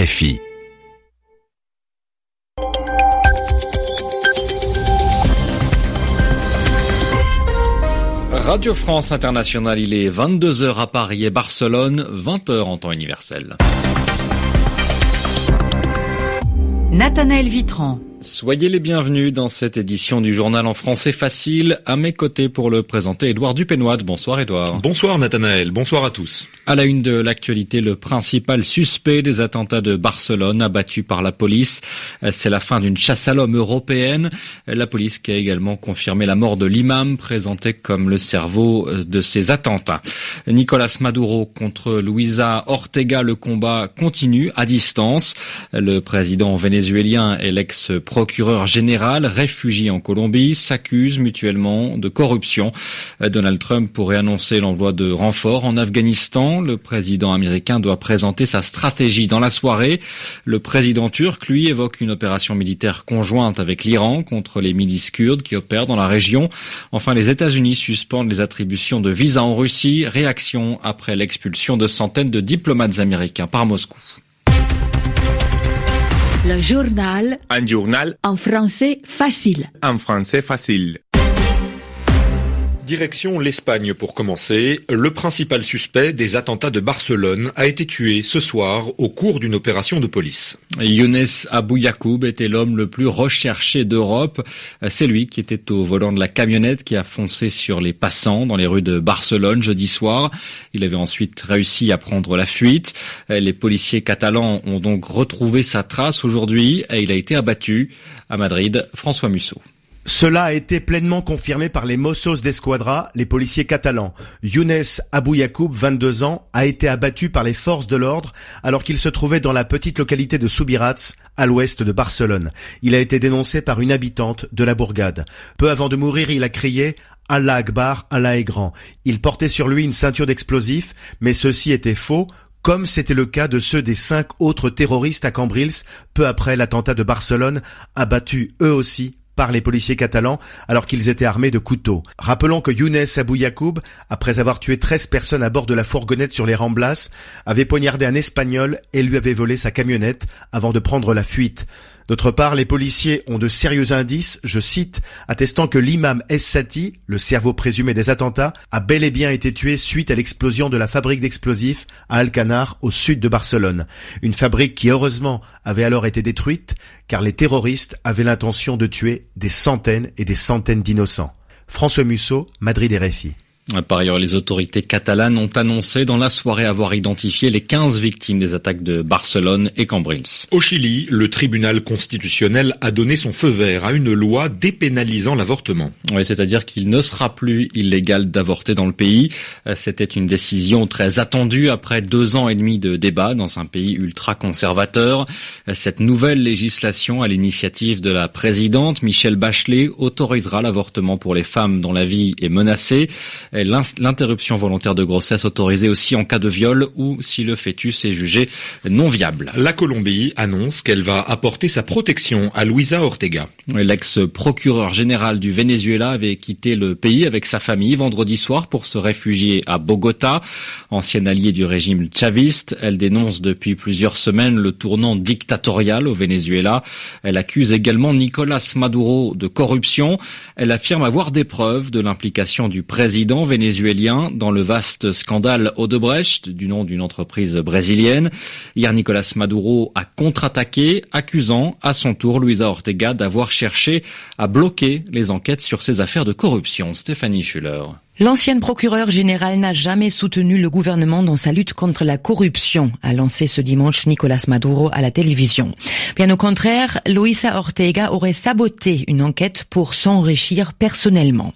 RFI. Radio France Internationale, il est 22h à Paris et Barcelone, 20h en temps universel. Nathanaël Vitran. Soyez les bienvenus dans cette édition du journal en français facile. À mes côtés pour le présenter, Édouard Dupénois. Bonsoir Édouard. Bonsoir Nathanaël, bonsoir à tous. À la une de l'actualité, le principal suspect des attentats de Barcelone abattu par la police. C'est la fin d'une chasse à l'homme européenne. La police qui a également confirmé la mort de l'imam présenté comme le cerveau de ces attentats. Nicolas Maduro contre Luisa Ortega, le combat continue à distance. Le président vénézuélien et l'ex procureur général réfugié en Colombie s'accusent mutuellement de corruption. Donald Trump pourrait annoncer l'envoi de renforts en Afghanistan. Le président américain doit présenter sa stratégie dans la soirée. Le président turc, lui, évoque une opération militaire conjointe avec l'Iran contre les milices kurdes qui opèrent dans la région. Enfin, les États-Unis suspendent les attributions de visas en Russie. Réaction après l'expulsion de centaines de diplomates américains par Moscou. Le journal Un journal en français facile. en français facile. Direction l'Espagne pour commencer. Le principal suspect des attentats de Barcelone a été tué ce soir au cours d'une opération de police. Younes Abou Yacoub était l'homme le plus recherché d'Europe. C'est lui qui était au volant de la camionnette qui a foncé sur les passants dans les rues de Barcelone jeudi soir. Il avait ensuite réussi à prendre la fuite. Les policiers catalans ont donc retrouvé sa trace aujourd'hui et il a été abattu. À Madrid, François Musso. Cela a été pleinement confirmé par les Mossos d'Esquadra, les policiers catalans. Younes Abou Yacoub, 22 ans, a été abattu par les forces de l'ordre alors qu'il se trouvait dans la petite localité de Subirats, à l'ouest de Barcelone. Il a été dénoncé par une habitante de la bourgade. Peu avant de mourir, il a crié Allah Akbar, Allah est. Il portait sur lui une ceinture d'explosifs, mais ceci était faux, comme c'était le cas de ceux des cinq autres terroristes à Cambrils, peu après l'attentat de Barcelone, abattus eux aussi par les policiers catalans alors qu'ils étaient armés de couteaux. Rappelons que Younes Abou Yacoub, après avoir tué 13 personnes à bord de la fourgonnette sur les Ramblas, avait poignardé un Espagnol et lui avait volé sa camionnette avant de prendre la fuite. D'autre part, les policiers ont de sérieux indices, je cite, attestant que l'imam Es-Sati, le cerveau présumé des attentats, a bel et bien été tué suite à l'explosion de la fabrique d'explosifs à Alcanar, au sud de Barcelone. Une fabrique qui, heureusement, avait alors été détruite, car les terroristes avaient l'intention de tuer des centaines et des centaines d'innocents. François Musso, Madrid RFI. Par ailleurs, les autorités catalanes ont annoncé dans la soirée avoir identifié les 15 victimes des attaques de Barcelone et Cambrils. Au Chili, le tribunal constitutionnel a donné son feu vert à une loi dépénalisant l'avortement. Oui, c'est-à-dire qu'il ne sera plus illégal d'avorter dans le pays. C'était une décision très attendue après deux ans et demi de débat dans un pays ultra conservateur. Cette nouvelle législation à l'initiative de la présidente Michelle Bachelet autorisera l'avortement pour les femmes dont la vie est menacée. L'interruption volontaire de grossesse autorisée aussi en cas de viol ou si le fœtus est jugé non viable. La Colombie annonce qu'elle va apporter sa protection à Luisa Ortega. L'ex-procureur général du Venezuela avait quitté le pays avec sa famille vendredi soir pour se réfugier à Bogota. Ancienne alliée du régime chaviste, elle dénonce depuis plusieurs semaines le tournant dictatorial au Venezuela. Elle accuse également Nicolas Maduro de corruption. Elle affirme avoir des preuves de l'implication du président vénézuélien dans le vaste scandale Odebrecht, du nom d'une entreprise brésilienne. Hier, Nicolas Maduro a contre-attaqué, accusant à son tour Luisa Ortega d'avoir cherché à bloquer les enquêtes sur ses affaires de corruption. Stéphanie Schuller. L'ancienne procureure générale n'a jamais soutenu le gouvernement dans sa lutte contre la corruption, a lancé ce dimanche Nicolas Maduro à la télévision. Bien au contraire, Luisa Ortega aurait saboté une enquête pour s'enrichir personnellement.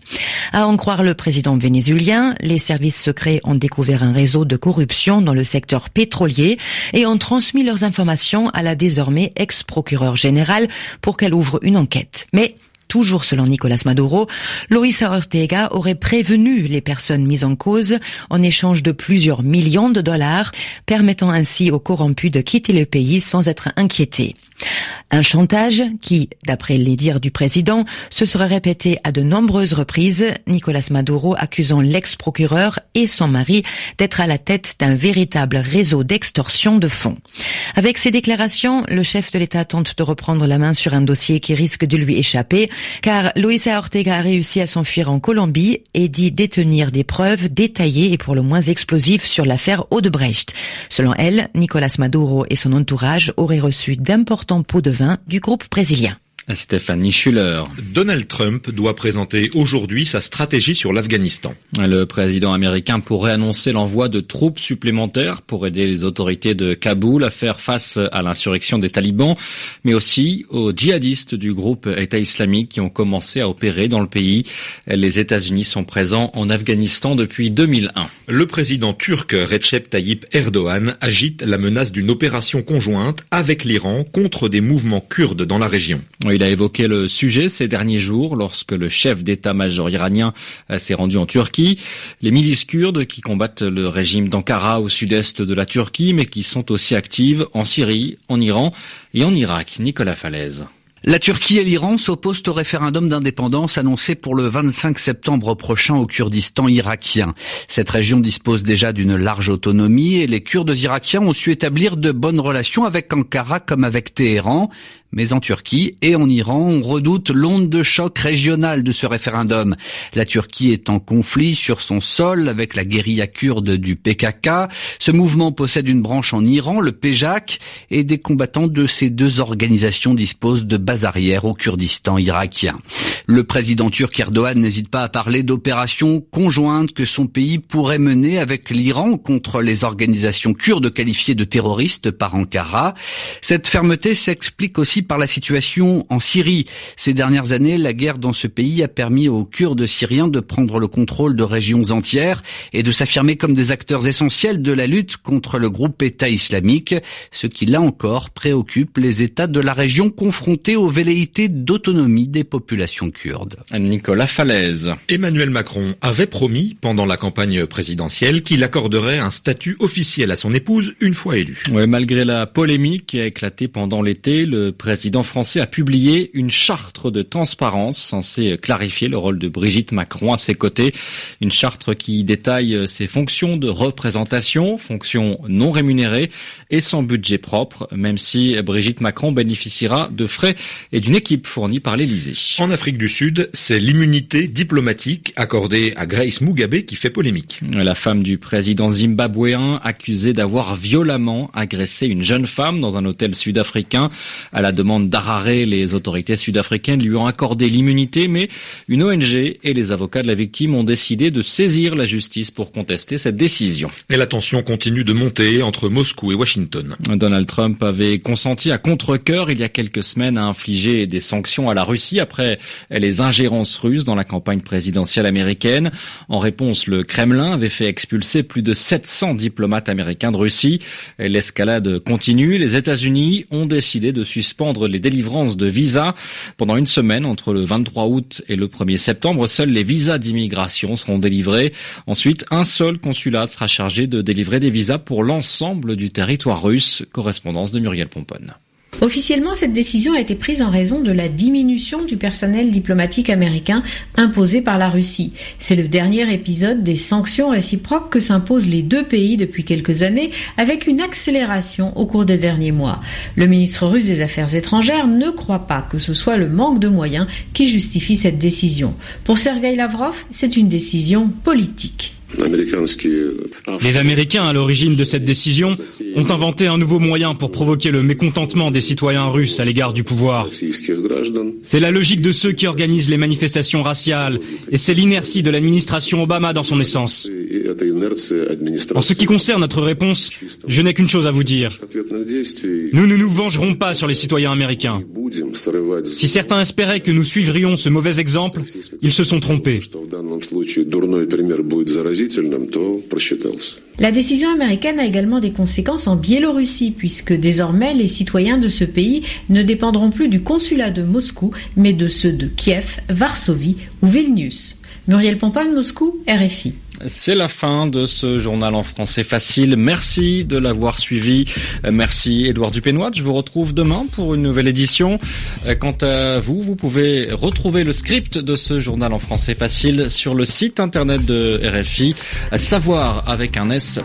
À en croire le président vénézuélien, les services secrets ont découvert un réseau de corruption dans le secteur pétrolier et ont transmis leurs informations à la désormais ex-procureure générale pour qu'elle ouvre une enquête. Mais Toujours selon Nicolas Maduro, Luisa Ortega aurait prévenu les personnes mises en cause en échange de plusieurs millions de dollars, permettant ainsi aux corrompus de quitter le pays sans être inquiétés. Un chantage qui, d'après les dires du président, se serait répété à de nombreuses reprises, Nicolas Maduro accusant l'ex-procureur et son mari d'être à la tête d'un véritable réseau d'extorsion de fonds. Avec ces déclarations, le chef de l'État tente de reprendre la main sur un dossier qui risque de lui échapper, car Luisa Ortega a réussi à s'enfuir en Colombie et dit détenir des preuves détaillées et pour le moins explosives sur l'affaire Odebrecht. Selon elle, Nicolas Maduro et son entourage auraient reçu d'importants pots de vin du groupe brésilien. Stéphanie Schuller. Donald Trump doit présenter aujourd'hui sa stratégie sur l'Afghanistan. Le président américain pourrait annoncer l'envoi de troupes supplémentaires pour aider les autorités de Kaboul à faire face à l'insurrection des talibans, mais aussi aux djihadistes du groupe État islamique qui ont commencé à opérer dans le pays. Les États-Unis sont présents en Afghanistan depuis 2001. Le président turc Recep Tayyip Erdogan agite la menace d'une opération conjointe avec l'Iran contre des mouvements kurdes dans la région. Il a évoqué le sujet ces derniers jours lorsque le chef d'état-major iranien euh, s'est rendu en Turquie. Les milices kurdes qui combattent le régime d'Ankara au sud-est de la Turquie, mais qui sont aussi actives en Syrie, en Iran et en Irak. Nicolas Falaise. La Turquie et l'Iran s'opposent au référendum d'indépendance annoncé pour le 25 septembre prochain au Kurdistan irakien. Cette région dispose déjà d'une large autonomie et les Kurdes irakiens ont su établir de bonnes relations avec Ankara comme avec Téhéran. Mais en Turquie et en Iran, on redoute l'onde de choc régionale de ce référendum. La Turquie est en conflit sur son sol avec la guérilla kurde du PKK. Ce mouvement possède une branche en Iran, le PJAK, et des combattants de ces deux organisations disposent de bases arrières au Kurdistan irakien. Le président turc Erdogan n'hésite pas à parler d'opérations conjointes que son pays pourrait mener avec l'Iran contre les organisations kurdes qualifiées de terroristes par Ankara. Cette fermeté s'explique aussi par la situation en Syrie. Ces dernières années, la guerre dans ce pays a permis aux Kurdes syriens de prendre le contrôle de régions entières et de s'affirmer comme des acteurs essentiels de la lutte contre le groupe État islamique, ce qui là encore préoccupe les États de la région confrontés aux velléités d'autonomie des populations kurdes. Nicolas Falaise. Emmanuel Macron avait promis pendant la campagne présidentielle qu'il accorderait un statut officiel à son épouse une fois élue. Ouais, malgré la polémique qui a éclaté pendant l'été, le président français a publié une charte de transparence censée clarifier le rôle de Brigitte Macron à ses côtés. Une charte qui détaille ses fonctions de représentation, fonctions non rémunérées et son budget propre, même si Brigitte Macron bénéficiera de frais et d'une équipe fournie par l'Élysée. En Afrique du Sud, c'est l'immunité diplomatique accordée à Grace Mugabe qui fait polémique. La femme du président zimbabwéen accusée d'avoir violemment agressé une jeune femme dans un hôtel sud-africain. À la demande d'Harare, les autorités sud-africaines lui ont accordé l'immunité, mais une ONG et les avocats de la victime ont décidé de saisir la justice pour contester cette décision. Et la tension continue de monter entre Moscou et Washington. Donald Trump avait consenti à contre-cœur il y a quelques semaines à infliger des sanctions à la Russie après les ingérences russes dans la campagne présidentielle américaine. En réponse, le Kremlin avait fait expulser plus de 700 diplomates américains de Russie. L'escalade continue. Les États-Unis ont décidé de suspendre les délivrances de visas pendant une semaine entre le 23 août et le 1er septembre. Seuls les visas d'immigration seront délivrés. Ensuite, un seul consulat sera chargé de délivrer des visas pour l'ensemble du territoire russe. Correspondance de Muriel Pomponne. Officiellement, cette décision a été prise en raison de la diminution du personnel diplomatique américain imposé par la Russie. C'est le dernier épisode des sanctions réciproques que s'imposent les deux pays depuis quelques années, avec une accélération au cours des derniers mois. Le ministre russe des Affaires étrangères ne croit pas que ce soit le manque de moyens qui justifie cette décision. Pour Sergei Lavrov, c'est une décision politique. Les Américains, à l'origine de cette décision, ont inventé un nouveau moyen pour provoquer le mécontentement des citoyens russes à l'égard du pouvoir. C'est la logique de ceux qui organisent les manifestations raciales, et c'est l'inertie de l'administration Obama dans son essence. En ce qui concerne notre réponse, je n'ai qu'une chose à vous dire. Nous ne nous vengerons pas sur les citoyens américains. Si certains espéraient que nous suivrions ce mauvais exemple, ils se sont trompés. La décision américaine a également des conséquences en Biélorussie, puisque désormais les citoyens de ce pays ne dépendront plus du consulat de Moscou, mais de ceux de Kiev, Varsovie ou Vilnius. Muriel Pompane, Moscou, RFI. C'est la fin de ce journal en français facile. Merci de l'avoir suivi. Merci Édouard Dupénois. Je vous retrouve demain pour une nouvelle édition. Quant à vous, vous pouvez retrouver le script de ce journal en français facile sur le site internet de RFI, savoir avec un s.rfi.fr.